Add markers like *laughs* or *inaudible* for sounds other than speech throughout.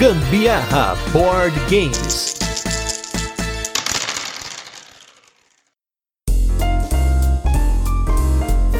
Gambiarra Board Games.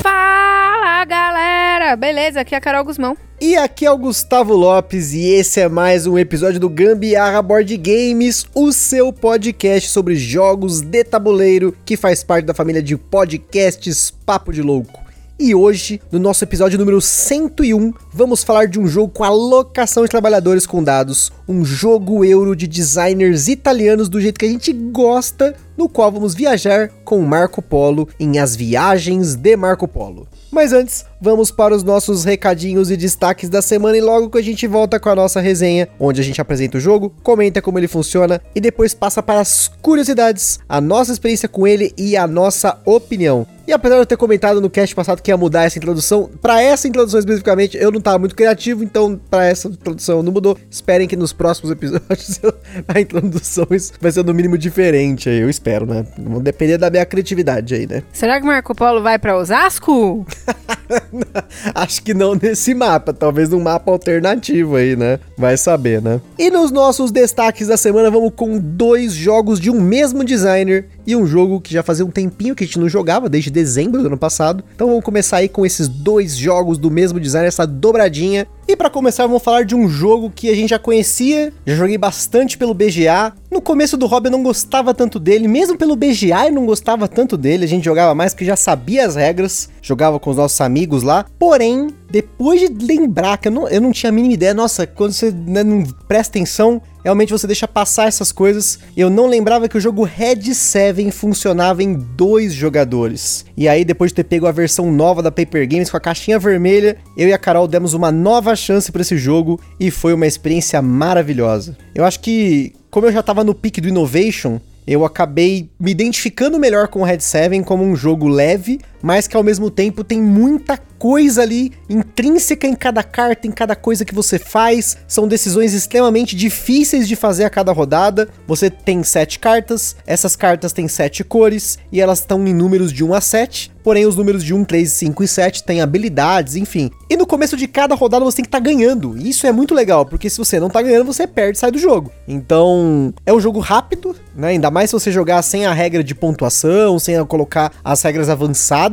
Fala galera, beleza? Aqui é a Carol Guzmão. E aqui é o Gustavo Lopes e esse é mais um episódio do Gambiarra Board Games, o seu podcast sobre jogos de tabuleiro que faz parte da família de podcasts Papo de Louco. E hoje, no nosso episódio número 101, vamos falar de um jogo com alocação de trabalhadores com dados, um jogo euro de designers italianos do jeito que a gente gosta, no qual vamos viajar com Marco Polo em As Viagens de Marco Polo. Mas antes, vamos para os nossos recadinhos e destaques da semana e logo que a gente volta com a nossa resenha, onde a gente apresenta o jogo, comenta como ele funciona e depois passa para as curiosidades, a nossa experiência com ele e a nossa opinião. E apesar de eu ter comentado no cast passado que ia mudar essa introdução, para essa introdução especificamente eu não estava muito criativo, então para essa introdução não mudou. Esperem que nos próximos episódios *laughs* a introdução vai ser no mínimo diferente aí, eu espero, né? Vão depender da minha criatividade aí, né? Será que Marco Polo vai para Osasco? *laughs* *laughs* Acho que não nesse mapa, talvez num mapa alternativo aí, né? Vai saber, né? E nos nossos destaques da semana, vamos com dois jogos de um mesmo designer e um jogo que já fazia um tempinho que a gente não jogava, desde dezembro do ano passado. Então vamos começar aí com esses dois jogos do mesmo designer, essa dobradinha. E para começar, vamos falar de um jogo que a gente já conhecia, já joguei bastante pelo BGA. No começo do hobby eu não gostava tanto dele, mesmo pelo BGA eu não gostava tanto dele, a gente jogava mais porque já sabia as regras, jogava com os nossos amigos lá. Porém, depois de lembrar que eu não, eu não tinha a mínima ideia, nossa, quando você né, não presta atenção, realmente você deixa passar essas coisas. Eu não lembrava que o jogo Red 7 funcionava em dois jogadores. E aí, depois de ter pego a versão nova da Paper Games com a caixinha vermelha, eu e a Carol demos uma nova chance para esse jogo e foi uma experiência maravilhosa. Eu acho que, como eu já tava no pique do Innovation, eu acabei me identificando melhor com o Red 7 como um jogo leve, mas que ao mesmo tempo tem muita coisa ali intrínseca em cada carta, em cada coisa que você faz. São decisões extremamente difíceis de fazer a cada rodada. Você tem sete cartas, essas cartas têm sete cores e elas estão em números de 1 a 7. Porém, os números de 1, 3, 5 e 7 têm habilidades, enfim. E no começo de cada rodada você tem que estar tá ganhando. E isso é muito legal, porque se você não tá ganhando, você perde e sai do jogo. Então, é um jogo rápido, né? Ainda mais se você jogar sem a regra de pontuação, sem colocar as regras avançadas.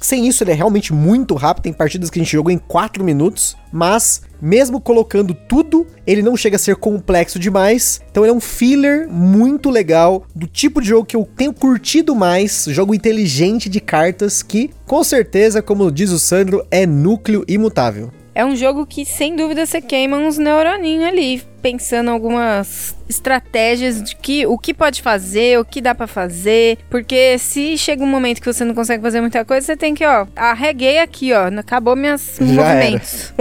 Sem isso, ele é realmente muito rápido. Tem partidas que a gente jogou em 4 minutos, mas mesmo colocando tudo, ele não chega a ser complexo demais. Então ele é um filler muito legal, do tipo de jogo que eu tenho curtido mais, jogo inteligente de cartas que, com certeza, como diz o Sandro, é núcleo imutável. É um jogo que, sem dúvida, você queima uns neuroninhos ali, pensando algumas estratégias de que o que pode fazer, o que dá para fazer, porque se chega um momento que você não consegue fazer muita coisa, você tem que, ó, arreguei aqui, ó, acabou meus movimentos.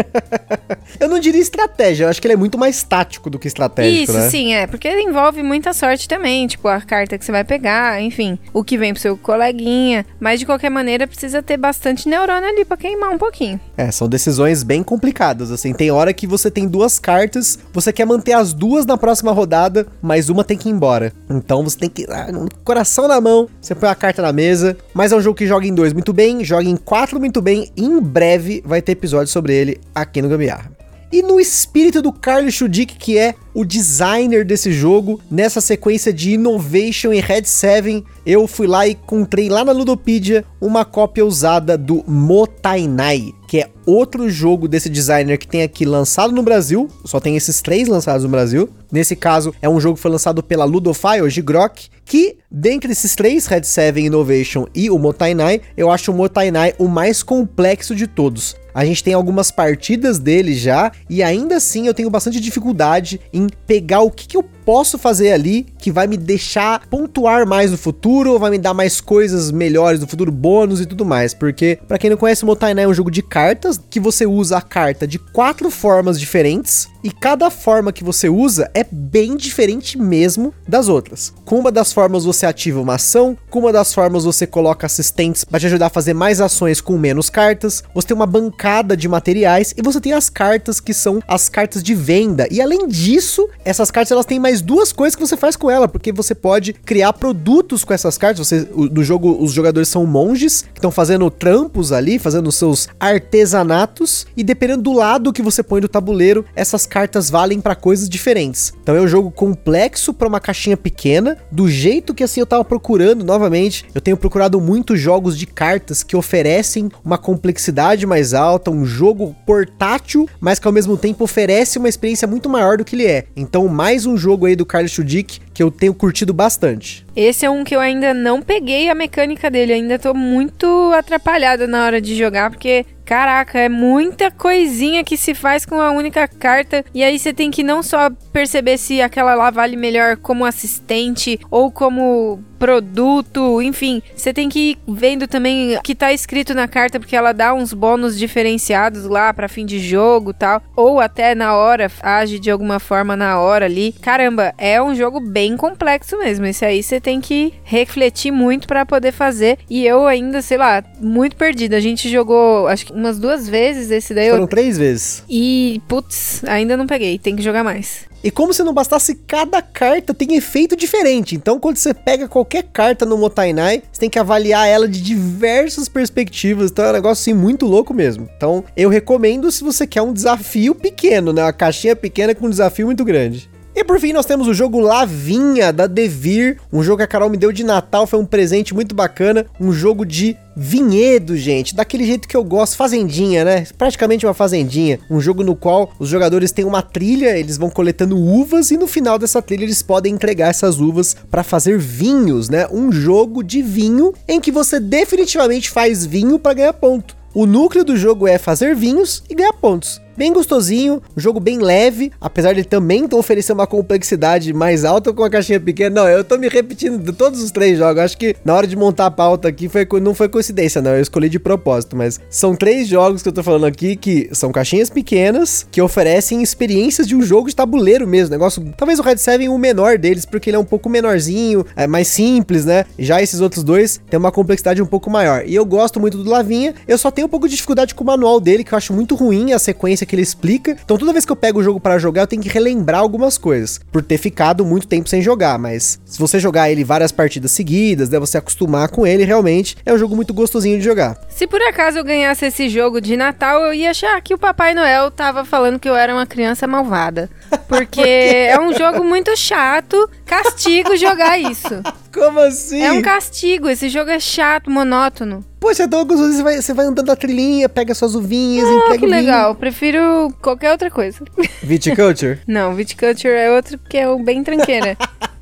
*laughs* eu não diria estratégia, eu acho que ele é muito mais tático do que estratégico, Isso, né? sim, é, porque ele envolve muita sorte também, tipo, a carta que você vai pegar, enfim, o que vem pro seu coleguinha, mas de qualquer maneira precisa ter bastante neurônio ali para queimar um pouquinho. É, são decisões bem complicadas, assim, tem hora que você tem duas cartas, você quer manter as duas na próxima rodada, mas uma tem que ir embora. Então você tem que. Ah, coração na mão, você põe a carta na mesa. Mas é um jogo que joga em dois muito bem, joga em quatro muito bem. Em breve vai ter episódio sobre ele aqui no Gambiarra. E no espírito do Carlos Schudick, que é o designer desse jogo, nessa sequência de Innovation e Red 7, eu fui lá e encontrei lá na Ludopedia uma cópia usada do Motainai, que é outro jogo desse designer que tem aqui lançado no Brasil, só tem esses três lançados no Brasil. Nesse caso, é um jogo que foi lançado pela Ludofy, hoje Grok, que dentre esses três, Red 7, Innovation e o Motainai, eu acho o Motainai o mais complexo de todos. A gente tem algumas partidas dele já, e ainda assim eu tenho bastante dificuldade em pegar o que, que eu posso fazer ali que vai me deixar pontuar mais no futuro, ou vai me dar mais coisas melhores no futuro, bônus e tudo mais. Porque, para quem não conhece, o Motainai é um jogo de cartas que você usa a carta de quatro formas diferentes e cada forma que você usa é bem diferente mesmo das outras. Com uma das formas você ativa uma ação, com uma das formas você coloca assistentes para te ajudar a fazer mais ações com menos cartas. Você tem uma bancada de materiais e você tem as cartas que são as cartas de venda. E além disso, essas cartas elas têm mais mais duas coisas que você faz com ela, porque você pode criar produtos com essas cartas. Você, do jogo, os jogadores são monges que estão fazendo trampos ali, fazendo seus artesanatos, e dependendo do lado que você põe do tabuleiro, essas cartas valem para coisas diferentes. Então é um jogo complexo para uma caixinha pequena, do jeito que assim eu tava procurando novamente. Eu tenho procurado muitos jogos de cartas que oferecem uma complexidade mais alta, um jogo portátil, mas que ao mesmo tempo oferece uma experiência muito maior do que ele é. Então, mais um jogo aí do Carlos Chudik que eu tenho curtido bastante. Esse é um que eu ainda não peguei a mecânica dele, ainda tô muito atrapalhada na hora de jogar, porque Caraca, é muita coisinha que se faz com a única carta. E aí você tem que não só perceber se aquela lá vale melhor como assistente ou como produto, enfim, você tem que ir vendo também o que tá escrito na carta, porque ela dá uns bônus diferenciados lá para fim de jogo tal, ou até na hora, age de alguma forma na hora ali. Caramba, é um jogo bem complexo mesmo. Esse aí você tem que refletir muito para poder fazer. E eu ainda, sei lá, muito perdida. A gente jogou, acho que umas duas vezes esse daí. Foram eu... três vezes. E, putz, ainda não peguei. Tem que jogar mais. E como se não bastasse, cada carta tem efeito diferente. Então, quando você pega qualquer carta no Motainai, você tem que avaliar ela de diversas perspectivas. Então, é um negócio assim muito louco mesmo. Então, eu recomendo se você quer um desafio pequeno, né? Uma caixinha pequena com um desafio muito grande. E por fim, nós temos o jogo Lavinha da Devir, um jogo que a Carol me deu de Natal, foi um presente muito bacana, um jogo de vinhedo, gente, daquele jeito que eu gosto, fazendinha, né? Praticamente uma fazendinha, um jogo no qual os jogadores têm uma trilha, eles vão coletando uvas e no final dessa trilha eles podem entregar essas uvas para fazer vinhos, né? Um jogo de vinho em que você definitivamente faz vinho para ganhar ponto. O núcleo do jogo é fazer vinhos e ganhar pontos bem gostosinho, um jogo bem leve, apesar de também oferecer uma complexidade mais alta com a caixinha pequena. Não, eu tô me repetindo de todos os três jogos. Acho que na hora de montar a pauta aqui foi, não foi coincidência, não. Eu escolhi de propósito, mas são três jogos que eu tô falando aqui que são caixinhas pequenas que oferecem experiências de um jogo de tabuleiro mesmo. Negócio, talvez o Red 7 o menor deles, porque ele é um pouco menorzinho, é mais simples, né? Já esses outros dois têm uma complexidade um pouco maior. E eu gosto muito do Lavinha. Eu só tenho um pouco de dificuldade com o manual dele, que eu acho muito ruim a sequência que ele explica. Então toda vez que eu pego o jogo para jogar, eu tenho que relembrar algumas coisas, por ter ficado muito tempo sem jogar, mas se você jogar ele várias partidas seguidas, né, você acostumar com ele, realmente é um jogo muito gostosinho de jogar. Se por acaso eu ganhasse esse jogo de Natal, eu ia achar que o Papai Noel tava falando que eu era uma criança malvada. *laughs* Porque é um jogo muito chato, castigo jogar isso. Como assim? É um castigo, esse jogo é chato, monótono. Poxa, então você vai, você vai andando na trilhinha, pega suas uvinhas, oh, entrega que legal. Prefiro qualquer outra coisa. Viticulture? *laughs* Não, Viticulture é outro que é o bem tranqueira. *laughs*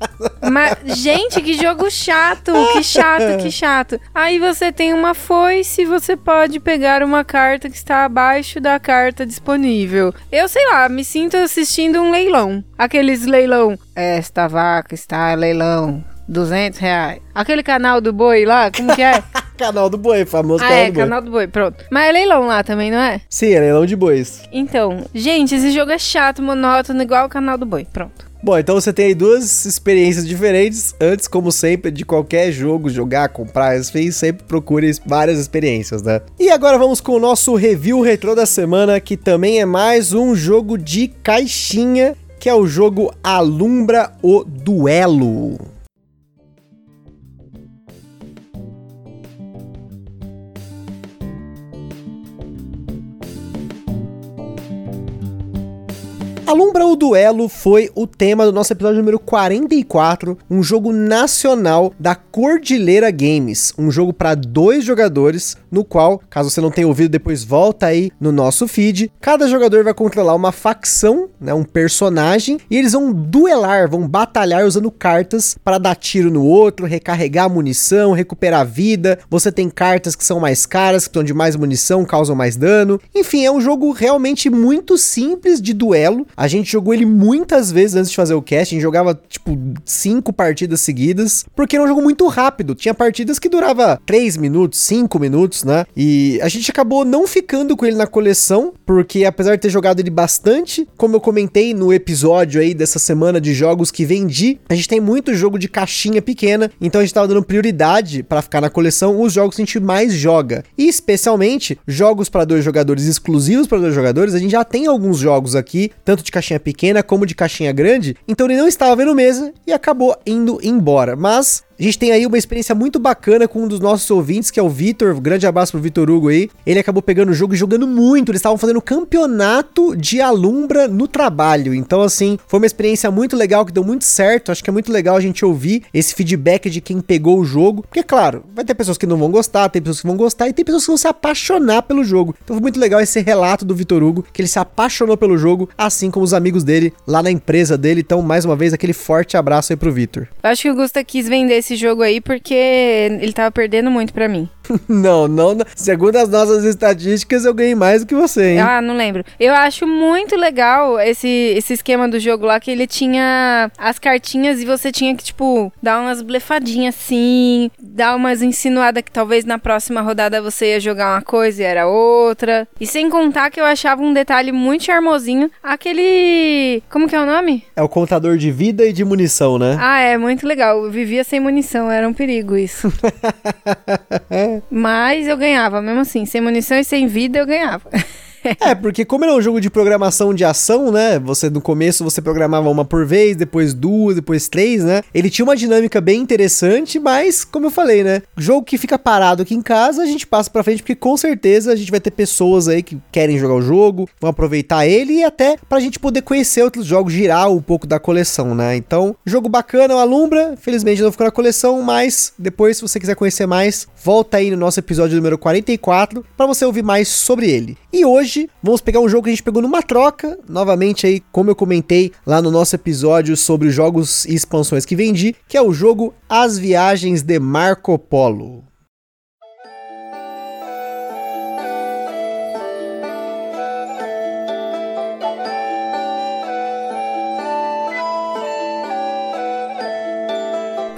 Mas, gente, que jogo chato, que chato, que chato. Aí você tem uma foice, você pode pegar uma carta que está abaixo da carta disponível. Eu sei lá, me sinto assistindo um leilão. Aqueles leilão. Esta vaca está leilão. 200 reais. Aquele canal do boi lá, como que é? *laughs* canal do boi, famoso ah, canal é, do boi. canal do boi, pronto. Mas é leilão lá também, não é? Sim, é leilão de bois. Então, gente, esse jogo é chato, monótono, igual o canal do boi, pronto. Bom, então você tem aí duas experiências diferentes. Antes, como sempre, de qualquer jogo, jogar, comprar, enfim, sempre procure várias experiências, né? E agora vamos com o nosso review retrô da semana, que também é mais um jogo de caixinha, que é o jogo Alumbra o Duelo. Alumbra o Duelo foi o tema do nosso episódio número 44, um jogo nacional da Cordilheira Games, um jogo para dois jogadores, no qual, caso você não tenha ouvido, depois volta aí no nosso feed. Cada jogador vai controlar uma facção, né, um personagem, e eles vão duelar, vão batalhar usando cartas para dar tiro no outro, recarregar munição, recuperar vida. Você tem cartas que são mais caras, que estão de mais munição, causam mais dano. Enfim, é um jogo realmente muito simples de duelo. A gente jogou ele muitas vezes antes de fazer o cast, a gente jogava tipo cinco partidas seguidas, porque era um jogo muito rápido. Tinha partidas que durava 3 minutos, 5 minutos, né? E a gente acabou não ficando com ele na coleção, porque apesar de ter jogado ele bastante, como eu comentei no episódio aí dessa semana de jogos que vendi, a gente tem muito jogo de caixinha pequena, então a gente tava dando prioridade para ficar na coleção os jogos que a gente mais joga. E especialmente jogos para dois jogadores exclusivos para dois jogadores, a gente já tem alguns jogos aqui, tanto de caixinha pequena como de caixinha grande, então ele não estava vendo mesa e acabou indo embora. Mas a gente tem aí uma experiência muito bacana com um dos nossos ouvintes, que é o Vitor. Grande abraço pro Vitor Hugo aí. Ele acabou pegando o jogo e jogando muito. Eles estavam fazendo campeonato de alumbra no trabalho. Então, assim, foi uma experiência muito legal que deu muito certo. Acho que é muito legal a gente ouvir esse feedback de quem pegou o jogo. Porque, claro, vai ter pessoas que não vão gostar, tem pessoas que vão gostar e tem pessoas que vão se apaixonar pelo jogo. Então foi muito legal esse relato do Vitor Hugo, que ele se apaixonou pelo jogo, assim como os amigos dele lá na empresa dele. Então, mais uma vez, aquele forte abraço aí pro Vitor. Acho que o Gusta quis vender esse jogo aí porque ele tava perdendo muito para mim. *laughs* não, não. Segundo as nossas estatísticas, eu ganhei mais do que você, hein? Ah, não lembro. Eu acho muito legal esse, esse esquema do jogo lá, que ele tinha as cartinhas e você tinha que, tipo, dar umas blefadinhas assim, dar umas insinuadas que talvez na próxima rodada você ia jogar uma coisa e era outra. E sem contar que eu achava um detalhe muito charmosinho, aquele... como que é o nome? É o contador de vida e de munição, né? Ah, é, muito legal. Eu vivia sem munição, era um perigo isso. *laughs* Mas eu ganhava, mesmo assim. Sem munição e sem vida, eu ganhava. *laughs* é, porque como ele é um jogo de programação de ação, né? Você no começo você programava uma por vez, depois duas, depois três, né? Ele tinha uma dinâmica bem interessante, mas como eu falei, né? Jogo que fica parado aqui em casa, a gente passa para frente porque com certeza a gente vai ter pessoas aí que querem jogar o jogo, vão aproveitar ele e até pra gente poder conhecer outros jogos, girar um pouco da coleção, né? Então, jogo bacana, o Alumbra, felizmente não ficou na coleção, mas depois se você quiser conhecer mais, volta aí no nosso episódio número 44 para você ouvir mais sobre ele. E hoje vamos pegar um jogo que a gente pegou numa troca, novamente aí, como eu comentei lá no nosso episódio sobre jogos e expansões que vendi, que é o jogo As Viagens de Marco Polo.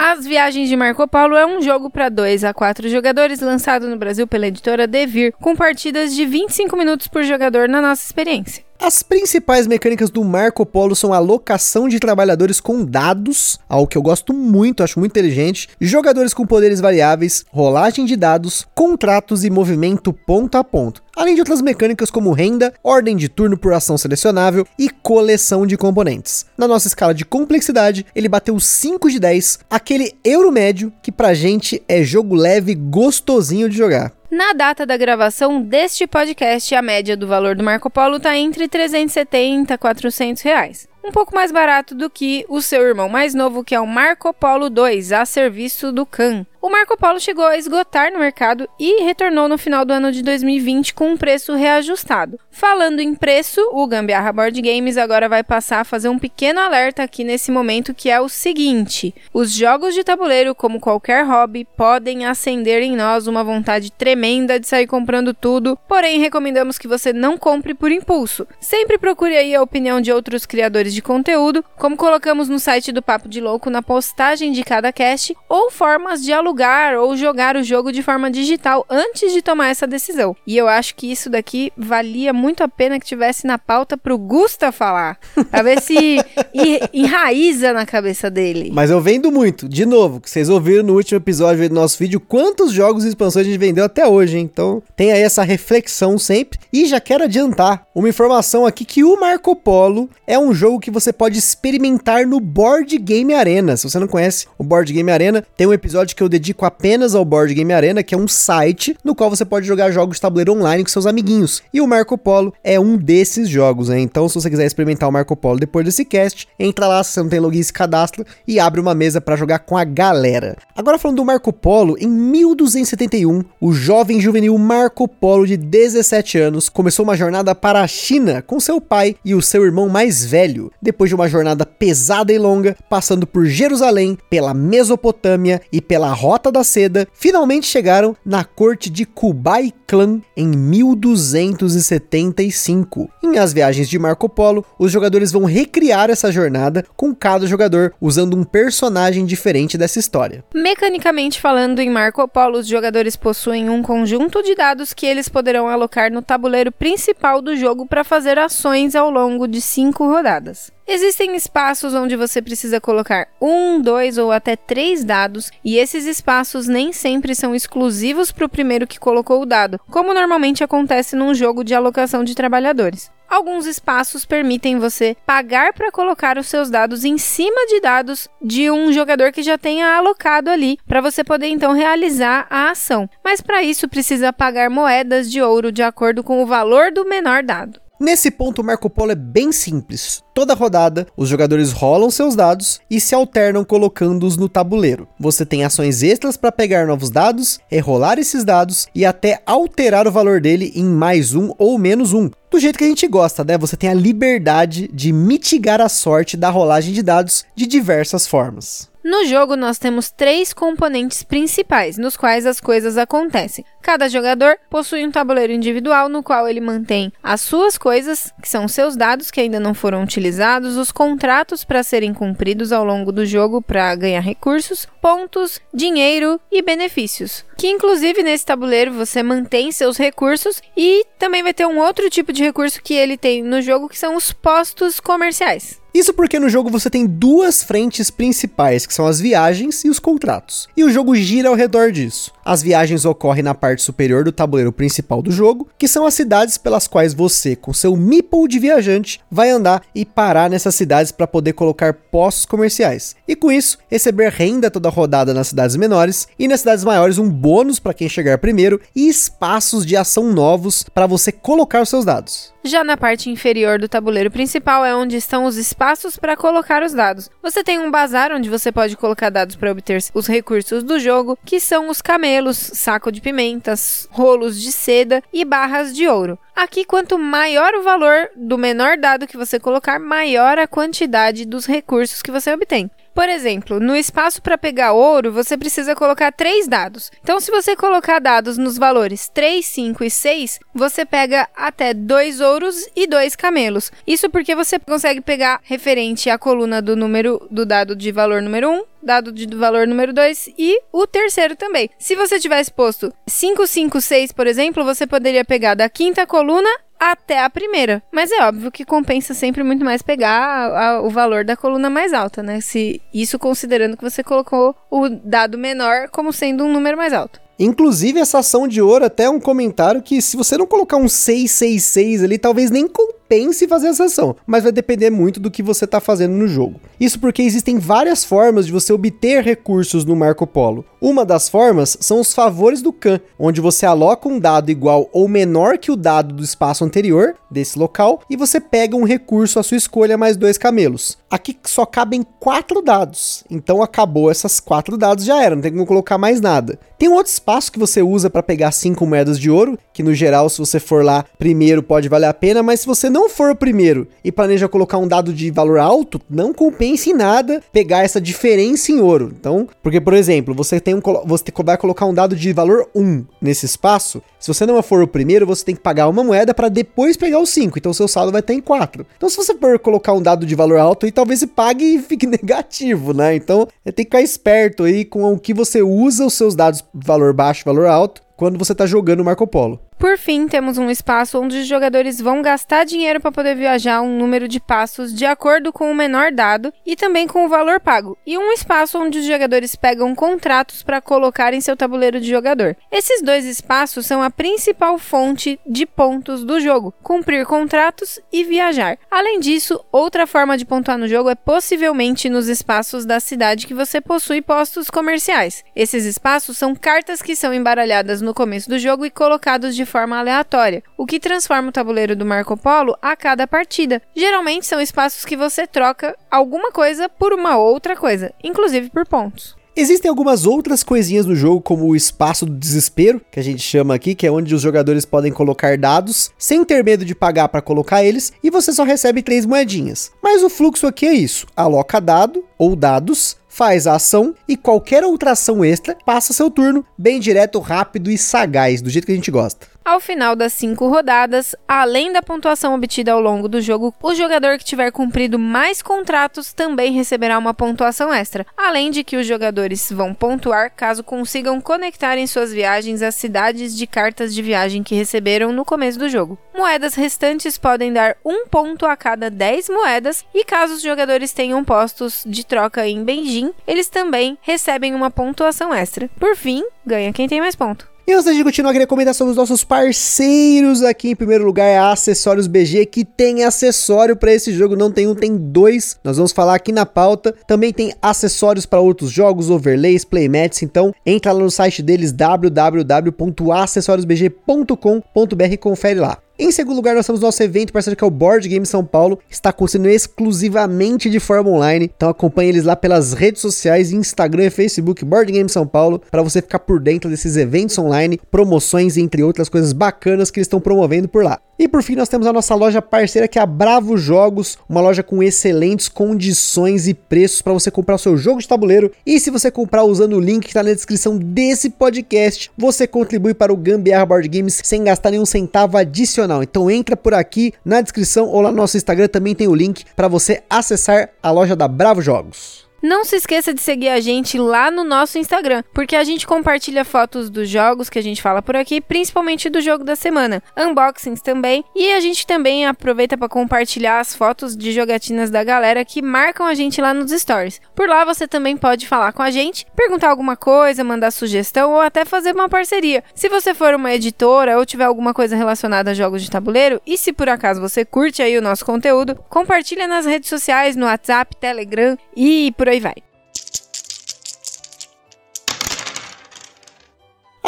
As Viagens de Marco Polo é um jogo para 2 a 4 jogadores lançado no Brasil pela editora Devir, com partidas de 25 minutos por jogador na nossa experiência. As principais mecânicas do Marco Polo são a locação de trabalhadores com dados, algo que eu gosto muito, acho muito inteligente, jogadores com poderes variáveis, rolagem de dados, contratos e movimento ponto a ponto, além de outras mecânicas como renda, ordem de turno por ação selecionável e coleção de componentes. Na nossa escala de complexidade, ele bateu 5 de 10, aquele euro médio que pra gente é jogo leve gostosinho de jogar. Na data da gravação deste podcast, a média do valor do Marco Polo está entre 370 e 400 reais um pouco mais barato do que o seu irmão mais novo, que é o Marco Polo 2, a serviço do CAN. O Marco Polo chegou a esgotar no mercado e retornou no final do ano de 2020 com um preço reajustado. Falando em preço, o Gambiarra Board Games agora vai passar a fazer um pequeno alerta aqui nesse momento que é o seguinte: os jogos de tabuleiro, como qualquer hobby, podem acender em nós uma vontade tremenda de sair comprando tudo, porém recomendamos que você não compre por impulso. Sempre procure aí a opinião de outros criadores de conteúdo, como colocamos no site do Papo de Louco na postagem de cada cast, ou formas de alugar ou jogar o jogo de forma digital antes de tomar essa decisão. E eu acho que isso daqui valia muito a pena que tivesse na pauta pro Gusta falar, pra ver se *laughs* enraiza na cabeça dele. Mas eu vendo muito, de novo, que vocês ouviram no último episódio do nosso vídeo quantos jogos e expansões a gente vendeu até hoje, hein? Então tem aí essa reflexão sempre. E já quero adiantar uma informação aqui que o Marco Polo é um jogo que você pode experimentar no Board Game Arena. Se você não conhece o Board Game Arena, tem um episódio que eu dedico apenas ao Board Game Arena, que é um site no qual você pode jogar jogos de tabuleiro online com seus amiguinhos. E o Marco Polo é um desses jogos, né? Então, se você quiser experimentar o Marco Polo depois desse cast, entra lá, se você não tem login, se cadastra e abre uma mesa para jogar com a galera. Agora falando do Marco Polo, em 1271, o jovem juvenil Marco Polo de 17 anos começou uma jornada para a China com seu pai e o seu irmão mais velho depois de uma jornada pesada e longa, passando por Jerusalém, pela Mesopotâmia e pela Rota da Seda, finalmente chegaram na corte de Kublai Khan em 1275. Em As Viagens de Marco Polo, os jogadores vão recriar essa jornada com cada jogador usando um personagem diferente dessa história. Mecanicamente falando, em Marco Polo, os jogadores possuem um conjunto de dados que eles poderão alocar no tabuleiro principal do jogo para fazer ações ao longo de cinco rodadas. Existem espaços onde você precisa colocar um, dois ou até três dados, e esses espaços nem sempre são exclusivos para o primeiro que colocou o dado, como normalmente acontece num jogo de alocação de trabalhadores. alguns espaços permitem você pagar para colocar os seus dados em cima de dados de um jogador que já tenha alocado ali, para você poder então realizar a ação. Mas para isso precisa pagar moedas de ouro de acordo com o valor do menor dado. Nesse ponto, o Marco Polo é bem simples. Toda rodada, os jogadores rolam seus dados e se alternam colocando-os no tabuleiro. Você tem ações extras para pegar novos dados, rerolar esses dados e até alterar o valor dele em mais um ou menos um. Do jeito que a gente gosta, né? Você tem a liberdade de mitigar a sorte da rolagem de dados de diversas formas. No jogo, nós temos três componentes principais, nos quais as coisas acontecem. Cada jogador possui um tabuleiro individual no qual ele mantém as suas coisas, que são seus dados que ainda não foram utilizados, os contratos para serem cumpridos ao longo do jogo para ganhar recursos, pontos, dinheiro e benefícios. Que inclusive nesse tabuleiro você mantém seus recursos e também vai ter um outro tipo de recurso que ele tem no jogo que são os postos comerciais. Isso porque no jogo você tem duas frentes principais, que são as viagens e os contratos. E o jogo gira ao redor disso. As viagens ocorrem na parte superior do tabuleiro principal do jogo, que são as cidades pelas quais você, com seu meeple de viajante, vai andar e parar nessas cidades para poder colocar postos comerciais. E com isso, receber renda toda rodada nas cidades menores e nas cidades maiores um bônus para quem chegar primeiro e espaços de ação novos para você colocar os seus dados. Já na parte inferior do tabuleiro principal é onde estão os espaços para colocar os dados. Você tem um bazar onde você pode colocar dados para obter os recursos do jogo, que são os camelos, saco de pimentas, rolos de seda e barras de ouro. Aqui, quanto maior o valor do menor dado que você colocar, maior a quantidade dos recursos que você obtém. Por exemplo, no espaço para pegar ouro, você precisa colocar três dados. Então, se você colocar dados nos valores 3, 5 e 6, você pega até dois ouros e dois camelos. Isso porque você consegue pegar referente à coluna do número do dado de valor número 1, dado de valor número 2 e o terceiro também. Se você tivesse posto 5, 5, 6, por exemplo, você poderia pegar da quinta coluna até a primeira. Mas é óbvio que compensa sempre muito mais pegar a, a, o valor da coluna mais alta, né? Se isso considerando que você colocou o dado menor como sendo um número mais alto. Inclusive, essa ação de ouro, até um comentário que se você não colocar um 666 ali, talvez nem pense fazer essa ação, mas vai depender muito do que você está fazendo no jogo. Isso porque existem várias formas de você obter recursos no Marco Polo. Uma das formas são os favores do Khan, onde você aloca um dado igual ou menor que o dado do espaço anterior desse local e você pega um recurso à sua escolha mais dois camelos. Aqui só cabem quatro dados, então acabou essas quatro dados já era, não tem como colocar mais nada. Tem um outro espaço que você usa para pegar cinco moedas de ouro, que no geral se você for lá primeiro pode valer a pena, mas se você não for o primeiro e planeja colocar um dado de valor alto, não compensa em nada pegar essa diferença em ouro. Então, porque por exemplo, você tem um você vai colocar um dado de valor 1 nesse espaço, se você não for o primeiro, você tem que pagar uma moeda para depois pegar o 5, então seu saldo vai estar em 4. Então se você for colocar um dado de valor alto, aí talvez você pague e fique *laughs* negativo, né? Então, tem que ficar esperto aí com o que você usa os seus dados valor baixo, valor alto, quando você está jogando Marco Polo. Por fim, temos um espaço onde os jogadores vão gastar dinheiro para poder viajar um número de passos de acordo com o menor dado e também com o valor pago, e um espaço onde os jogadores pegam contratos para colocar em seu tabuleiro de jogador. Esses dois espaços são a principal fonte de pontos do jogo: cumprir contratos e viajar. Além disso, outra forma de pontuar no jogo é possivelmente nos espaços da cidade que você possui postos comerciais. Esses espaços são cartas que são embaralhadas no começo do jogo e colocados de forma aleatória, o que transforma o tabuleiro do Marco Polo a cada partida. Geralmente são espaços que você troca alguma coisa por uma outra coisa, inclusive por pontos. Existem algumas outras coisinhas no jogo, como o espaço do desespero, que a gente chama aqui, que é onde os jogadores podem colocar dados sem ter medo de pagar para colocar eles, e você só recebe três moedinhas. Mas o fluxo aqui é isso: aloca dado ou dados, faz a ação e qualquer outra ação extra passa seu turno bem direto, rápido e sagaz, do jeito que a gente gosta. Ao final das cinco rodadas, além da pontuação obtida ao longo do jogo, o jogador que tiver cumprido mais contratos também receberá uma pontuação extra, além de que os jogadores vão pontuar caso consigam conectar em suas viagens as cidades de cartas de viagem que receberam no começo do jogo. Moedas restantes podem dar um ponto a cada 10 moedas, e caso os jogadores tenham postos de troca em Benjin, eles também recebem uma pontuação extra. Por fim, ganha quem tem mais ponto. E antes de continuar, queria comentar sobre os nossos parceiros aqui. Em primeiro lugar é a Acessórios BG, que tem acessório para esse jogo. Não tem um, tem dois. Nós vamos falar aqui na pauta. Também tem acessórios para outros jogos, overlays, playmats. Então, entra lá no site deles www.acessoriosbg.com.br e confere lá. Em segundo lugar, nós temos nosso evento parceiro que é o Board Game São Paulo, está acontecendo exclusivamente de forma online. Então acompanhe eles lá pelas redes sociais, Instagram e Facebook Board Game São Paulo, para você ficar por dentro desses eventos online, promoções entre outras coisas bacanas que eles estão promovendo por lá. E por fim, nós temos a nossa loja parceira que é a Bravo Jogos, uma loja com excelentes condições e preços para você comprar o seu jogo de tabuleiro. E se você comprar usando o link que está na descrição desse podcast, você contribui para o Gambiarra Board Games sem gastar nenhum centavo adicional. Então entra por aqui na descrição ou lá no nosso Instagram também tem o link para você acessar a loja da Bravo Jogos. Não se esqueça de seguir a gente lá no nosso Instagram, porque a gente compartilha fotos dos jogos que a gente fala por aqui, principalmente do jogo da semana, unboxings também, e a gente também aproveita para compartilhar as fotos de jogatinas da galera que marcam a gente lá nos stories. Por lá você também pode falar com a gente, perguntar alguma coisa, mandar sugestão ou até fazer uma parceria. Se você for uma editora ou tiver alguma coisa relacionada a jogos de tabuleiro, e se por acaso você curte aí o nosso conteúdo, compartilha nas redes sociais, no WhatsApp, Telegram e por aí vai.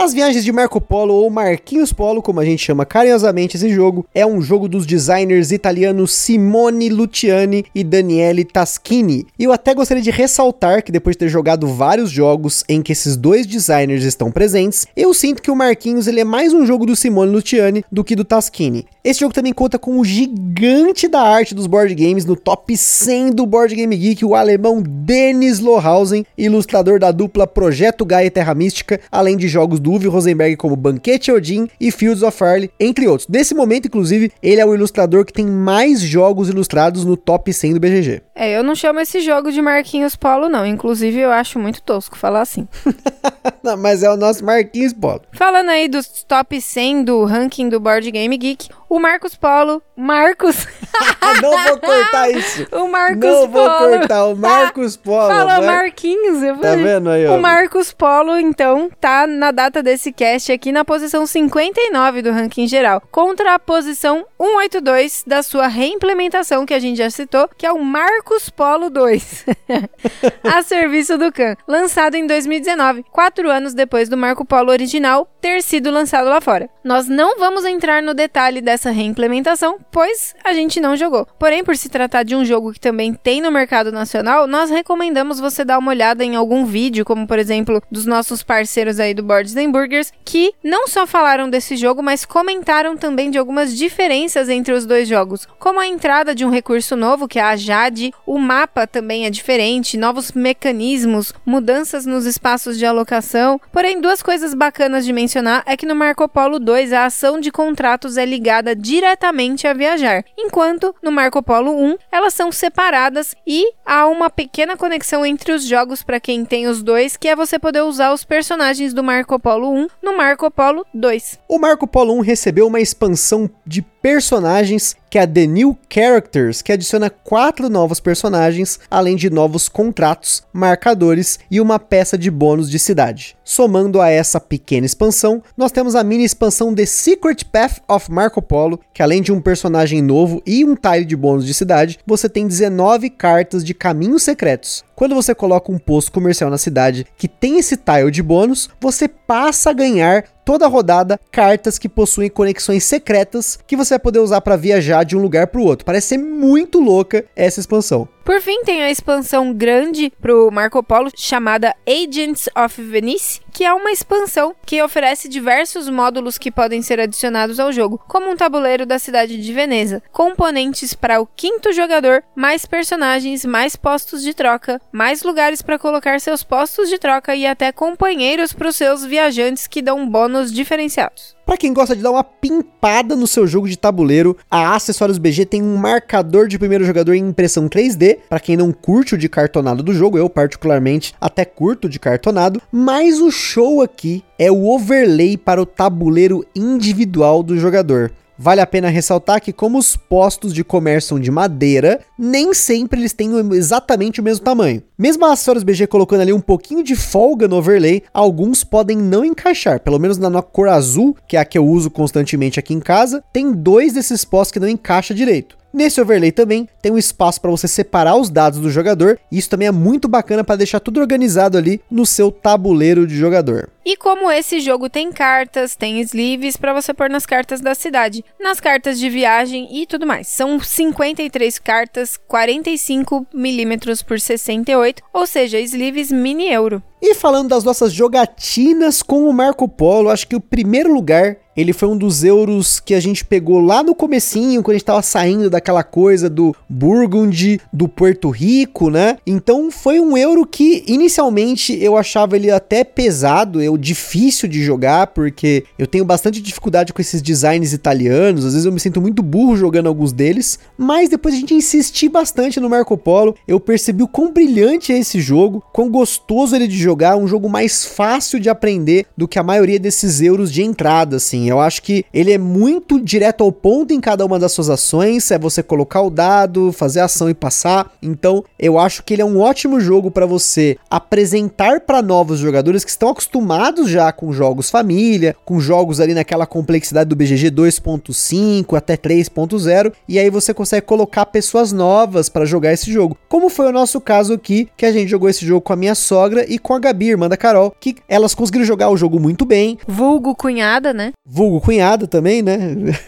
As Viagens de Marco Polo, ou Marquinhos Polo, como a gente chama carinhosamente esse jogo, é um jogo dos designers italianos Simone Luciani e Daniele Taschini. E eu até gostaria de ressaltar que depois de ter jogado vários jogos em que esses dois designers estão presentes, eu sinto que o Marquinhos ele é mais um jogo do Simone Luciani do que do Taschini. Esse jogo também conta com o gigante da arte dos board games no top 100 do Board Game Geek, o alemão Dennis Lohausen, ilustrador da dupla Projeto Gaia e Terra Mística, além de jogos do Uwe Rosenberg como Banquete Odin e Fields of Arley, entre outros. Nesse momento, inclusive, ele é o ilustrador que tem mais jogos ilustrados no top 100 do BGG. É, eu não chamo esse jogo de Marquinhos Polo, não. Inclusive, eu acho muito tosco falar assim. *laughs* não, mas é o nosso Marquinhos Polo. Falando aí dos top 100 do ranking do Board Game Geek, o Marcos Polo. Marcos. *laughs* não vou cortar isso. *laughs* O Marcos não Polo. Não vou cortar. O Marcos Polo. Falou Marquinhos. Eu tá vendo aí, ó. O Marcos Polo, então, tá na data desse cast aqui na posição 59 do ranking geral, contra a posição 182 da sua reimplementação, que a gente já citou, que é o Marcos Polo 2, *laughs* a serviço do Khan, lançado em 2019, quatro anos depois do Marco Polo original ter sido lançado lá fora. Nós não vamos entrar no detalhe dessa reimplementação, pois a gente não jogou. Porém, por se tratar de um jogo que também tem no mercado nacional, nós recomendamos você dar uma olhada em algum vídeo, como por exemplo dos nossos parceiros aí do Boards Burgers, que não só falaram desse jogo, mas comentaram também de algumas diferenças entre os dois jogos, como a entrada de um recurso novo, que é a Jade, o mapa também é diferente, novos mecanismos, mudanças nos espaços de alocação. Porém, duas coisas bacanas de mencionar é que no Marco Polo 2 a ação de contratos é ligada diretamente a viajar, enquanto no Marco Polo 1 elas são separadas e há uma pequena conexão entre os jogos para quem tem os dois, que é você poder usar os personagens do Marco Polo 1 no Marco Polo 2. O Marco Polo 1 recebeu uma expansão de personagens que é a The New Characters, que adiciona quatro novos personagens, além de novos contratos, marcadores e uma peça de bônus de cidade. Somando a essa pequena expansão, nós temos a mini expansão The Secret Path of Marco Polo, que além de um personagem novo e um tile de bônus de cidade, você tem 19 cartas de caminhos secretos. Quando você coloca um posto comercial na cidade que tem esse tile de bônus, você passa a ganhar toda rodada cartas que possuem conexões secretas que você vai poder usar para viajar de um lugar para o outro. Parece ser muito louca essa expansão. Por fim, tem a expansão grande pro Marco Polo chamada Agents of Venice, que é uma expansão que oferece diversos módulos que podem ser adicionados ao jogo, como um tabuleiro da cidade de Veneza, componentes para o quinto jogador, mais personagens, mais postos de troca, mais lugares para colocar seus postos de troca e até companheiros para os seus viajantes que dão bônus diferenciados. Para quem gosta de dar uma pimpada no seu jogo de tabuleiro, a Acessórios BG tem um marcador de primeiro jogador em impressão 3D. Para quem não curte o de cartonado do jogo, eu particularmente até curto de cartonado, mas o show aqui é o overlay para o tabuleiro individual do jogador. Vale a pena ressaltar que como os postos de comércio são de madeira, nem sempre eles têm exatamente o mesmo tamanho. Mesmo a Acessórios BG colocando ali um pouquinho de folga no overlay, alguns podem não encaixar, pelo menos na cor azul, que é a que eu uso constantemente aqui em casa, tem dois desses postos que não encaixa direito. Nesse overlay também tem um espaço para você separar os dados do jogador, e isso também é muito bacana para deixar tudo organizado ali no seu tabuleiro de jogador. E como esse jogo tem cartas, tem sleeves para você pôr nas cartas da cidade, nas cartas de viagem e tudo mais. São 53 cartas, 45 milímetros por 68, ou seja, sleeves mini euro. E falando das nossas jogatinas com o Marco Polo, acho que o primeiro lugar ele foi um dos euros que a gente pegou lá no comecinho, quando a gente tava saindo daquela coisa do Burgundy, do Porto Rico, né? Então foi um euro que inicialmente eu achava ele até pesado, eu difícil de jogar, porque eu tenho bastante dificuldade com esses designs italianos, às vezes eu me sinto muito burro jogando alguns deles, mas depois a gente insistir bastante no Marco Polo, eu percebi o quão brilhante é esse jogo, quão gostoso ele de jogar, um jogo mais fácil de aprender do que a maioria desses euros de entrada, assim. Eu acho que ele é muito direto ao ponto em cada uma das suas ações, é você colocar o dado, fazer a ação e passar. Então, eu acho que ele é um ótimo jogo para você apresentar para novos jogadores que estão acostumados já com jogos família, com jogos ali naquela complexidade do BGG 2.5 até 3.0, e aí você consegue colocar pessoas novas para jogar esse jogo. Como foi o nosso caso aqui, que a gente jogou esse jogo com a minha sogra e com a Gabi, irmã da Carol, que elas conseguiram jogar o jogo muito bem. Vulgo cunhada, né? Vulgo cunhado também, né? *laughs*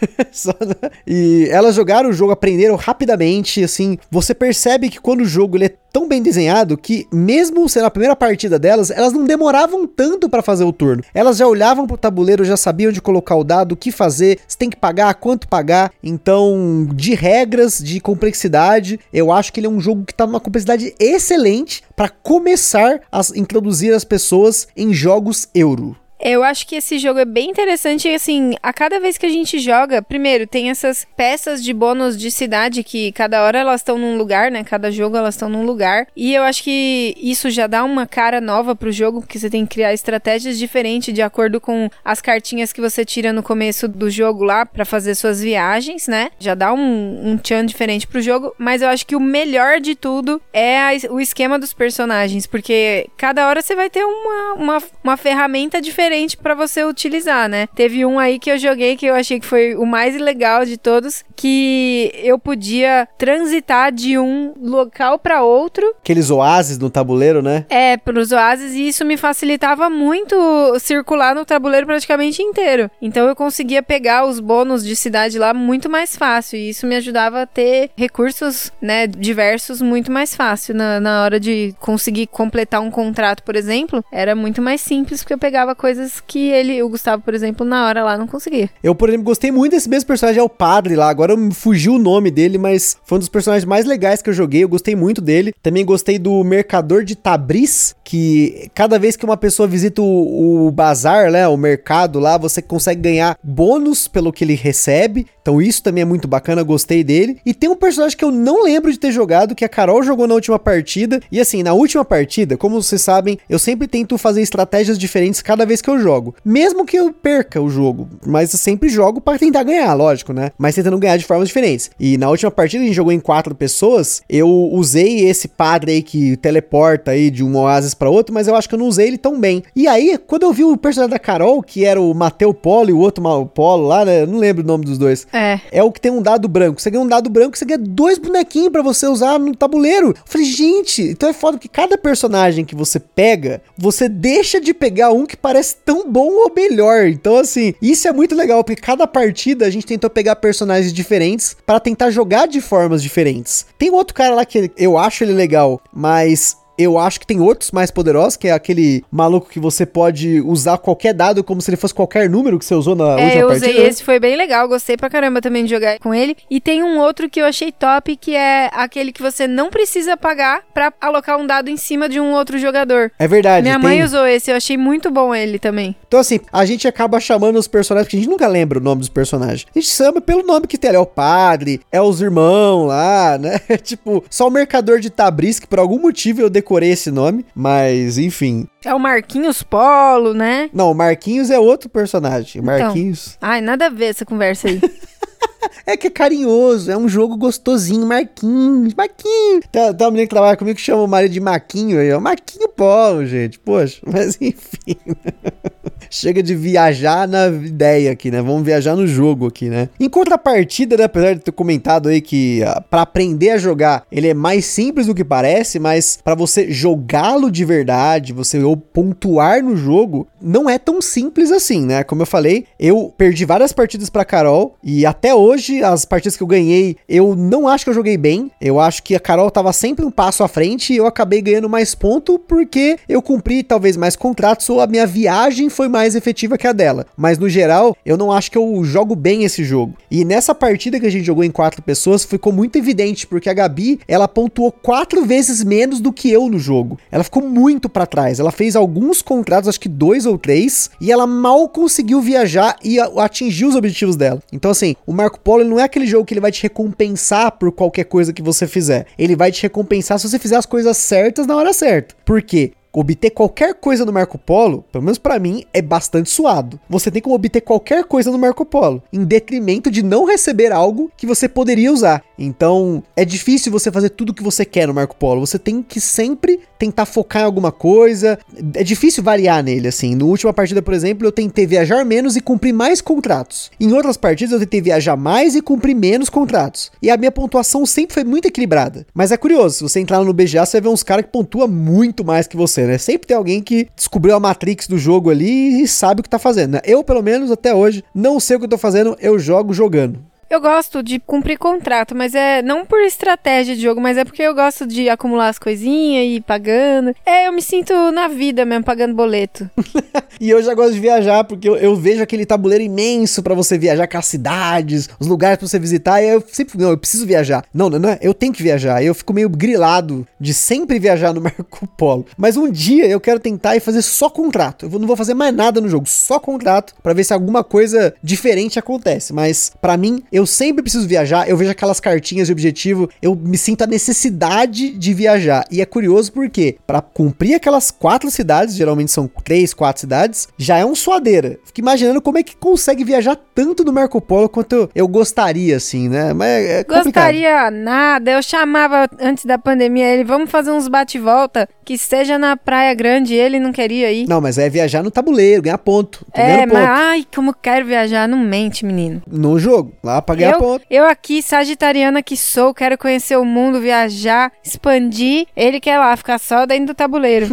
Né? E elas jogaram o jogo, aprenderam rapidamente, assim, você percebe que quando o jogo ele é tão bem desenhado que mesmo sendo a primeira partida delas, elas não demoravam tanto para fazer o turno. Elas já olhavam pro tabuleiro, já sabiam onde colocar o dado, o que fazer, se tem que pagar, quanto pagar. Então, de regras, de complexidade, eu acho que ele é um jogo que tá numa complexidade excelente para começar a introduzir as pessoas em jogos euro. Eu acho que esse jogo é bem interessante assim, a cada vez que a gente joga, primeiro, tem essas peças de bônus de cidade que cada hora elas estão num lugar, né? Cada jogo elas estão num lugar. E eu acho que isso já dá uma cara nova pro jogo, porque você tem que criar estratégias diferentes de acordo com as cartinhas que você tira no começo do jogo lá para fazer suas viagens, né? Já dá um, um tchan diferente pro jogo, mas eu acho que o melhor de tudo é a, o esquema dos personagens, porque cada hora você vai ter uma, uma, uma ferramenta diferente diferente para você utilizar, né? Teve um aí que eu joguei que eu achei que foi o mais legal de todos, que eu podia transitar de um local para outro. Aqueles oásis no tabuleiro, né? É, pros oásis, e isso me facilitava muito circular no tabuleiro praticamente inteiro. Então eu conseguia pegar os bônus de cidade lá muito mais fácil, e isso me ajudava a ter recursos, né, diversos muito mais fácil na, na hora de conseguir completar um contrato, por exemplo, era muito mais simples porque eu pegava coisas coisas que ele, o Gustavo, por exemplo, na hora lá não conseguia. Eu, por exemplo, gostei muito desse mesmo personagem, é o padre lá. Agora me fugiu o nome dele, mas foi um dos personagens mais legais que eu joguei. Eu gostei muito dele. Também gostei do Mercador de Tabriz, que cada vez que uma pessoa visita o, o bazar, né, o mercado lá, você consegue ganhar bônus pelo que ele recebe. Então isso também é muito bacana, gostei dele. E tem um personagem que eu não lembro de ter jogado, que a Carol jogou na última partida. E assim, na última partida, como vocês sabem, eu sempre tento fazer estratégias diferentes cada vez que eu jogo. Mesmo que eu perca o jogo, mas eu sempre jogo para tentar ganhar, lógico, né? Mas tentando ganhar de formas diferentes. E na última partida a gente jogou em quatro pessoas, eu usei esse padre aí que teleporta aí de um oásis para outro, mas eu acho que eu não usei ele tão bem. E aí, quando eu vi o personagem da Carol, que era o Mateu Polo e o outro Polo lá, né? Eu não lembro o nome dos dois. É. É o que tem um dado branco. Você ganha um dado branco, você ganha dois bonequinhos para você usar no tabuleiro. Eu falei, gente, então é foda que cada personagem que você pega, você deixa de pegar um que parece tão bom ou melhor. Então, assim, isso é muito legal, porque cada partida a gente tentou pegar personagens diferentes para tentar jogar de formas diferentes. Tem outro cara lá que eu acho ele legal, mas eu acho que tem outros mais poderosos, que é aquele maluco que você pode usar qualquer dado como se ele fosse qualquer número que você usou na é, última eu partida. usei esse, foi bem legal, gostei pra caramba também de jogar com ele. E tem um outro que eu achei top, que é aquele que você não precisa pagar pra alocar um dado em cima de um outro jogador. É verdade. Minha tem... mãe usou esse, eu achei muito bom ele também. Então assim, a gente acaba chamando os personagens, porque a gente nunca lembra o nome dos personagens. A gente chama pelo nome que tem, é o padre, é os irmãos lá, né? *laughs* tipo, só o mercador de Tabriz, que por algum motivo eu decorei esse nome. Mas, enfim. É o Marquinhos Polo, né? Não, o Marquinhos é outro personagem. Então, Marquinhos. Ai, nada a ver essa conversa aí. *laughs* É que é carinhoso, é um jogo gostosinho, Marquinhos, Marquinhos. Tem, tem uma menina que trabalha comigo que chama o marido de Maquinho aí, ó. Marquinho Polo, gente. Poxa, *laughs* mas enfim. Chega de viajar na ideia aqui, né? Vamos viajar no jogo aqui, né? Em contrapartida, né, apesar de ter comentado aí que uh, para aprender a jogar, ele é mais simples do que parece, mas para você jogá-lo de verdade, você ou pontuar no jogo, não é tão simples assim, né? Como eu falei, eu perdi várias partidas para Carol e até hoje as partidas que eu ganhei, eu não acho que eu joguei bem. Eu acho que a Carol tava sempre um passo à frente e eu acabei ganhando mais ponto porque eu cumpri talvez mais contratos ou a minha viagem foi mais efetiva que a dela. Mas no geral, eu não acho que eu jogo bem esse jogo. E nessa partida que a gente jogou em quatro pessoas, ficou muito evidente porque a Gabi, ela pontuou quatro vezes menos do que eu no jogo. Ela ficou muito para trás. Ela fez alguns contratos, acho que dois ou três, e ela mal conseguiu viajar e atingir os objetivos dela. Então assim, o Marco Polo não é aquele jogo que ele vai te recompensar por qualquer coisa que você fizer. Ele vai te recompensar se você fizer as coisas certas na hora certa. Por quê? Obter qualquer coisa no Marco Polo, pelo menos para mim, é bastante suado. Você tem como obter qualquer coisa no Marco Polo, em detrimento de não receber algo que você poderia usar. Então, é difícil você fazer tudo o que você quer no Marco Polo. Você tem que sempre tentar focar em alguma coisa. É difícil variar nele, assim. No última partida, por exemplo, eu tentei viajar menos e cumprir mais contratos. Em outras partidas, eu tentei viajar mais e cumprir menos contratos. E a minha pontuação sempre foi muito equilibrada. Mas é curioso, se você entrar no BGA, você vai ver uns caras que pontuam muito mais que você, né? Sempre tem alguém que descobriu a Matrix do jogo ali e sabe o que tá fazendo, né? Eu, pelo menos, até hoje, não sei o que eu tô fazendo, eu jogo jogando. Eu gosto de cumprir contrato, mas é não por estratégia de jogo, mas é porque eu gosto de acumular as coisinhas e ir pagando. É, eu me sinto na vida mesmo, pagando boleto. *laughs* e eu já gosto de viajar, porque eu, eu vejo aquele tabuleiro imenso para você viajar com as cidades, os lugares pra você visitar, e eu sempre, não, eu preciso viajar. Não, não, não, eu tenho que viajar. Eu fico meio grilado de sempre viajar no *laughs* Marco Polo. Mas um dia eu quero tentar e fazer só contrato. Eu não vou fazer mais nada no jogo, só contrato, para ver se alguma coisa diferente acontece. Mas para mim, eu eu sempre preciso viajar, eu vejo aquelas cartinhas de objetivo, eu me sinto a necessidade de viajar. E é curioso porque, para cumprir aquelas quatro cidades, geralmente são três, quatro cidades, já é um suadeira. Fico imaginando como é que consegue viajar tanto no Marco Polo quanto eu, eu gostaria, assim, né? Mas é complicado. Gostaria nada, eu chamava antes da pandemia ele, vamos fazer uns bate-volta, que seja na Praia Grande, ele não queria ir. Não, mas é viajar no tabuleiro, ganhar ponto. É, mas ai, como quero viajar, não mente, menino. No jogo, lá ganhar eu, ponto. Eu aqui, sagitariana que sou, quero conhecer o mundo, viajar, expandir. Ele quer lá ficar só dentro do tabuleiro.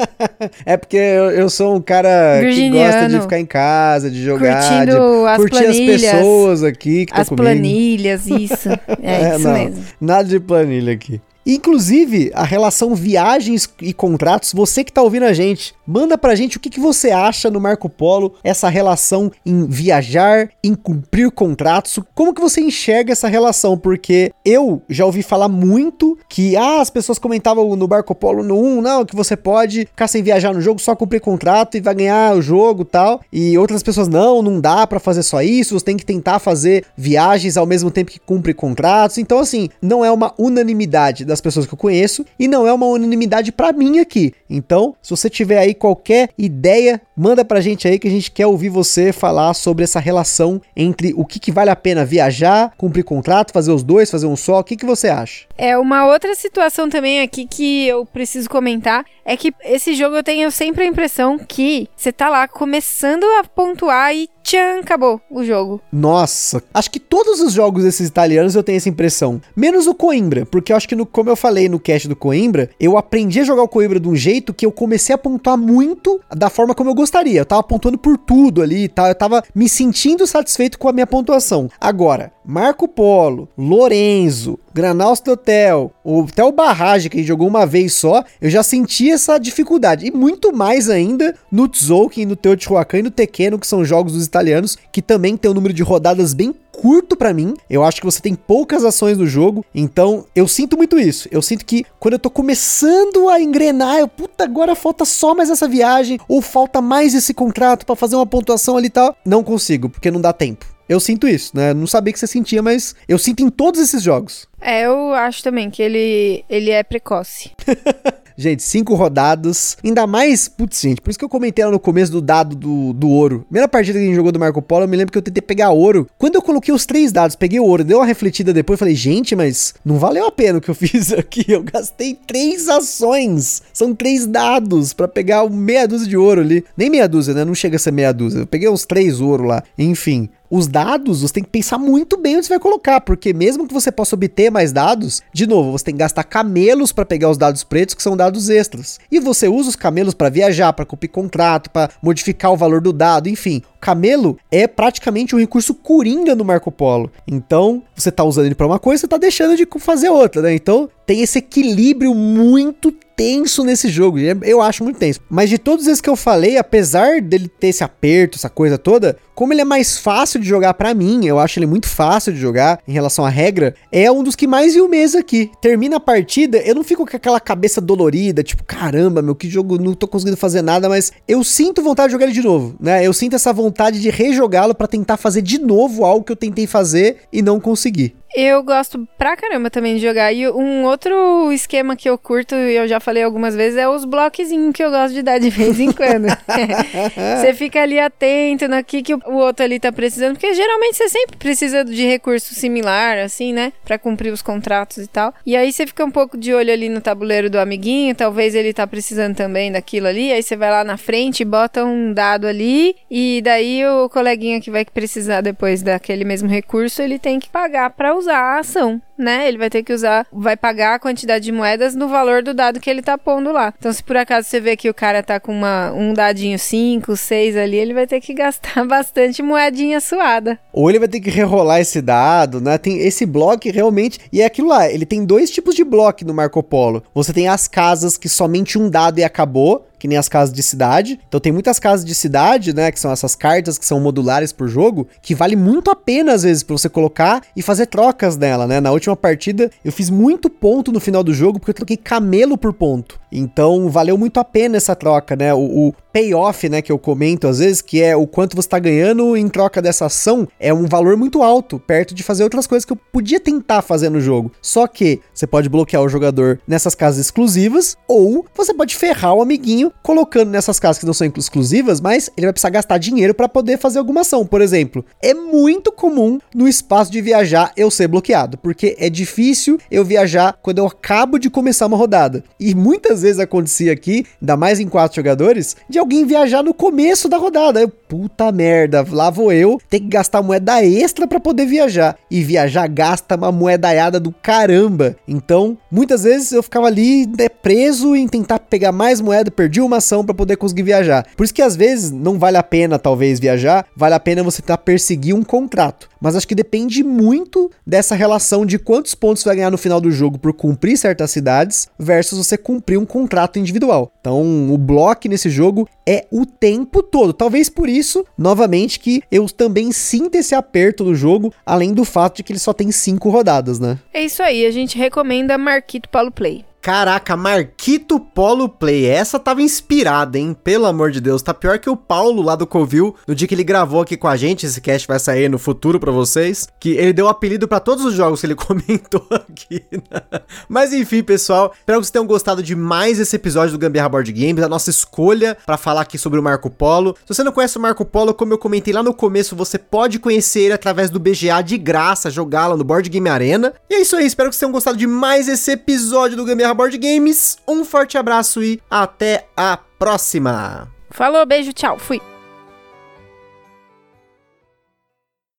*laughs* é porque eu, eu, sou um cara que gosta de ficar em casa, de jogar, Curtindo de as curtir planilhas, as pessoas aqui que As planilhas, isso. *laughs* É, é isso não, mesmo. Nada de planilha aqui. Inclusive, a relação viagens e contratos, você que tá ouvindo a gente, manda pra gente o que, que você acha no Marco Polo, essa relação em viajar, em cumprir contratos, como que você enxerga essa relação? Porque eu já ouvi falar muito que, ah, as pessoas comentavam no Marco Polo no 1, não, que você pode ficar sem viajar no jogo, só cumprir contrato e vai ganhar o jogo tal, e outras pessoas, não, não dá para fazer só isso, você tem que tentar fazer viagens ao mesmo tempo que cumpre contratos, então assim, não é uma unanimidade das das pessoas que eu conheço e não é uma unanimidade para mim aqui. Então, se você tiver aí qualquer ideia, manda pra gente aí que a gente quer ouvir você falar sobre essa relação entre o que, que vale a pena viajar, cumprir contrato, fazer os dois, fazer um só. O que, que você acha? É, uma outra situação também aqui que eu preciso comentar é que esse jogo eu tenho sempre a impressão que você tá lá começando a pontuar e tchan, acabou o jogo. Nossa, acho que todos os jogos desses italianos eu tenho essa impressão. Menos o Coimbra, porque eu acho que, no, como eu falei no cast do Coimbra, eu aprendi a jogar o Coimbra de um jeito que eu comecei a pontuar muito da forma como eu gostaria. Eu tava pontuando por tudo ali e tal, eu tava me sentindo satisfeito com a minha pontuação. Agora, Marco Polo, Lorenzo, Granaus Hotel, o Hotel Barragem, que jogou uma vez só, eu já senti essa dificuldade. E muito mais ainda no Tzolk'in, no Teotihuacan e no Tequeno, que são jogos dos italianos, que também tem um número de rodadas bem curto para mim. Eu acho que você tem poucas ações no jogo, então eu sinto muito isso. Eu sinto que quando eu tô começando a engrenar, eu, puta, agora falta só mais essa viagem ou falta mais esse contrato para fazer uma pontuação ali e tal, não consigo, porque não dá tempo. Eu sinto isso, né? Não sabia que você sentia, mas eu sinto em todos esses jogos. É, eu acho também que ele, ele é precoce. *laughs* Gente, cinco rodadas. Ainda mais, putz, gente, por isso que eu comentei lá no começo do dado do, do ouro. Primeira partida que a gente jogou do Marco Polo, eu me lembro que eu tentei pegar ouro. Quando eu coloquei os três dados, peguei o ouro, deu uma refletida depois, falei, gente, mas não valeu a pena o que eu *laughs* fiz aqui. Eu gastei três ações. São três dados para pegar meia dúzia de ouro ali. Nem meia dúzia, né? Não chega a ser meia dúzia. Eu peguei uns três ouro lá. Enfim, os dados, você tem que pensar muito bem onde você vai colocar, porque mesmo que você possa obter mais dados, de novo, você tem que gastar camelos para pegar os dados pretos, que são dados extras. E você usa os camelos para viajar, para cumprir contrato, para modificar o valor do dado, enfim. O camelo é praticamente um recurso coringa no Marco Polo. Então, você tá usando ele para uma coisa, você tá deixando de fazer outra, né? Então, tem esse equilíbrio muito tenso nesse jogo. É, eu acho muito tenso. Mas de todos esses que eu falei, apesar dele ter esse aperto, essa coisa toda, como ele é mais fácil de jogar para mim, eu acho ele muito fácil de jogar em relação à regra, é um dos que mais vi o mês aqui. Termina a partida, eu não fico com aquela cabeça dolorida, tipo, caramba, meu, que jogo, não tô conseguindo fazer nada, mas eu sinto vontade de jogar ele de novo, né? Eu sinto essa vontade de rejogá-lo para tentar fazer de novo algo que eu tentei fazer e não consegui. Eu gosto pra caramba também de jogar. E um outro esquema que eu curto, e eu já falei algumas vezes, é os bloquezinhos que eu gosto de dar de vez em quando. *laughs* você fica ali atento no que, que o outro ali tá precisando, porque geralmente você sempre precisa de recurso similar, assim, né? Pra cumprir os contratos e tal. E aí você fica um pouco de olho ali no tabuleiro do amiguinho, talvez ele tá precisando também daquilo ali. Aí você vai lá na frente, bota um dado ali, e daí o coleguinha que vai precisar depois daquele mesmo recurso, ele tem que pagar pra usar a ação, né? Ele vai ter que usar, vai pagar a quantidade de moedas no valor do dado que ele tá pondo lá. Então, se por acaso você vê que o cara tá com uma, um dadinho 5, 6 ali, ele vai ter que *laughs* gastar bastante moedinha suada. Ou ele vai ter que rerolar esse dado, né? Tem esse bloco realmente. E é aquilo lá, ele tem dois tipos de bloco no Marco Polo. Você tem as casas que somente um dado e acabou que nem as casas de cidade. Então tem muitas casas de cidade, né, que são essas cartas que são modulares por jogo, que vale muito a pena às vezes para você colocar e fazer trocas nela, né? Na última partida eu fiz muito ponto no final do jogo porque eu troquei camelo por ponto. Então valeu muito a pena essa troca, né? O, o payoff, né, que eu comento às vezes, que é o quanto você está ganhando em troca dessa ação, é um valor muito alto, perto de fazer outras coisas que eu podia tentar fazer no jogo. Só que você pode bloquear o jogador nessas casas exclusivas, ou você pode ferrar o amiguinho colocando nessas casas que não são exclusivas, mas ele vai precisar gastar dinheiro para poder fazer alguma ação. Por exemplo, é muito comum no espaço de viajar eu ser bloqueado, porque é difícil eu viajar quando eu acabo de começar uma rodada. E muitas vezes acontecia aqui, ainda mais em quatro jogadores, de alguém viajar no começo da rodada. Eu, puta merda, lá vou eu, ter que gastar moeda extra para poder viajar. E viajar gasta uma moedaiada do caramba. Então, muitas vezes eu ficava ali né, preso em tentar pegar mais moeda, perdi uma ação para poder conseguir viajar. Por isso que às vezes não vale a pena talvez viajar, vale a pena você tentar perseguir um contrato. Mas acho que depende muito dessa relação de quantos pontos você vai ganhar no final do jogo por cumprir certas cidades versus você cumprir um contrato individual. Então, o bloco nesse jogo é o tempo todo. Talvez por isso, novamente, que eu também sinta esse aperto no jogo, além do fato de que ele só tem cinco rodadas, né? É isso aí, a gente recomenda Marquito Paulo Play. Caraca, Marquito Polo Play. Essa tava inspirada, hein? Pelo amor de Deus. Tá pior que o Paulo lá do Covil, no dia que ele gravou aqui com a gente. Esse cast vai sair no futuro para vocês. Que ele deu apelido para todos os jogos que ele *laughs* comentou aqui. Né? Mas enfim, pessoal. Espero que vocês tenham gostado de mais esse episódio do Gambiarra Board Games. A nossa escolha para falar aqui sobre o Marco Polo. Se você não conhece o Marco Polo, como eu comentei lá no começo, você pode conhecer ele através do BGA de graça, jogá-lo no Board Game Arena. E é isso aí. Espero que vocês tenham gostado de mais esse episódio do Gambiarra Terra Board Games. Um forte abraço e até a próxima. Falou, beijo, tchau, fui.